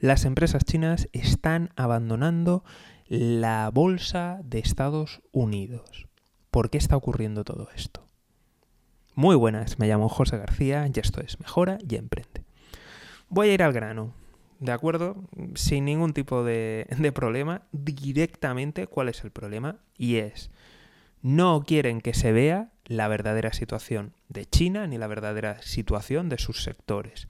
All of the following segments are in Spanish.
Las empresas chinas están abandonando la bolsa de Estados Unidos. ¿Por qué está ocurriendo todo esto? Muy buenas, me llamo José García y esto es Mejora y Emprende. Voy a ir al grano, ¿de acuerdo? Sin ningún tipo de, de problema, directamente cuál es el problema y es, no quieren que se vea la verdadera situación de China ni la verdadera situación de sus sectores.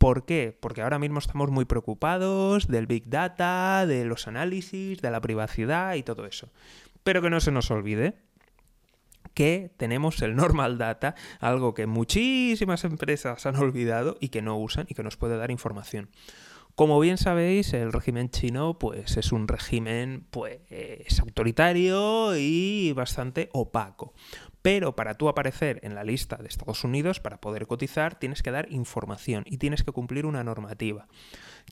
¿Por qué? Porque ahora mismo estamos muy preocupados del Big Data, de los análisis, de la privacidad y todo eso. Pero que no se nos olvide que tenemos el normal data, algo que muchísimas empresas han olvidado y que no usan y que nos puede dar información. Como bien sabéis, el régimen chino pues, es un régimen pues, autoritario y bastante opaco. Pero para tú aparecer en la lista de Estados Unidos, para poder cotizar, tienes que dar información y tienes que cumplir una normativa.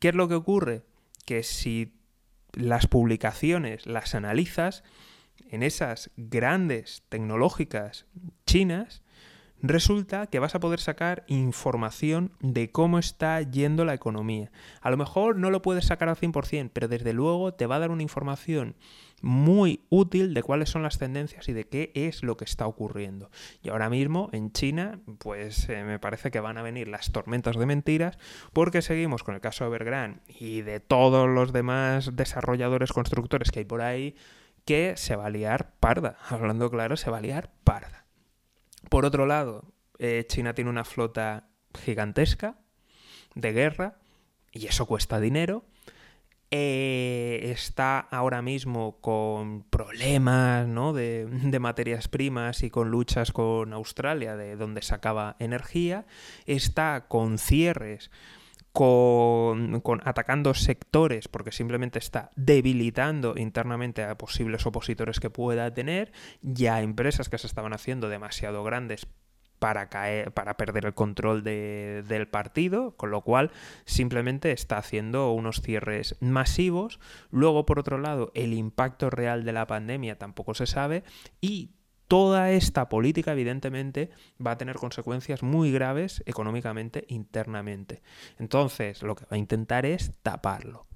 ¿Qué es lo que ocurre? Que si las publicaciones las analizas, en esas grandes tecnológicas chinas, resulta que vas a poder sacar información de cómo está yendo la economía. A lo mejor no lo puedes sacar al 100%, pero desde luego te va a dar una información muy útil de cuáles son las tendencias y de qué es lo que está ocurriendo. Y ahora mismo en China, pues eh, me parece que van a venir las tormentas de mentiras porque seguimos con el caso de Evergrande y de todos los demás desarrolladores constructores que hay por ahí que se va a liar parda. Hablando claro, se va a liar parda. Por otro lado, eh, China tiene una flota gigantesca de guerra y eso cuesta dinero. Eh, está ahora mismo con problemas ¿no? de, de, materias primas y con luchas con Australia, de donde sacaba energía. Está con cierres con, atacando sectores porque simplemente está debilitando internamente a posibles opositores que pueda tener, ya empresas que se estaban haciendo demasiado grandes para caer, para perder el control del partido, con lo cual simplemente está haciendo unos cierres masivos. Luego, por otro lado, el impacto real de la pandemia tampoco se sabe y toda esta política, evidentemente, va a tener consecuencias muy graves económicamente internamente. Entonces, lo que va a intentar es taparlo.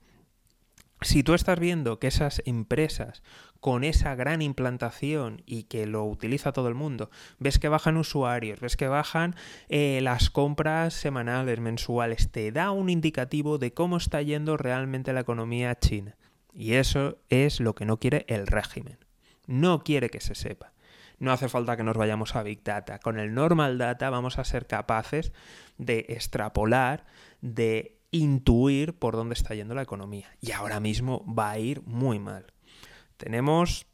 Si tú estás viendo que esas empresas con esa gran implantación y que lo utiliza todo el mundo, ves que bajan usuarios, ves que bajan eh, las compras semanales, mensuales, te da un indicativo de cómo está yendo realmente la economía china. Y eso es lo que no quiere el régimen. No quiere que se sepa. No hace falta que nos vayamos a Big Data. Con el Normal Data vamos a ser capaces de extrapolar, de intuir por dónde está yendo la economía. Y ahora mismo va a ir muy mal. Tenemos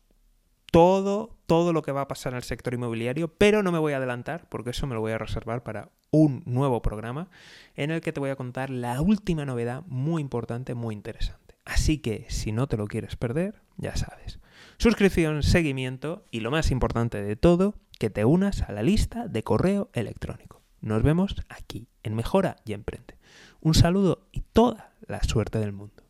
todo, todo lo que va a pasar en el sector inmobiliario, pero no me voy a adelantar porque eso me lo voy a reservar para un nuevo programa en el que te voy a contar la última novedad muy importante, muy interesante. Así que si no te lo quieres perder, ya sabes suscripción, seguimiento y lo más importante de todo, que te unas a la lista de correo electrónico. Nos vemos aquí en Mejora y Emprende. Un saludo y toda la suerte del mundo.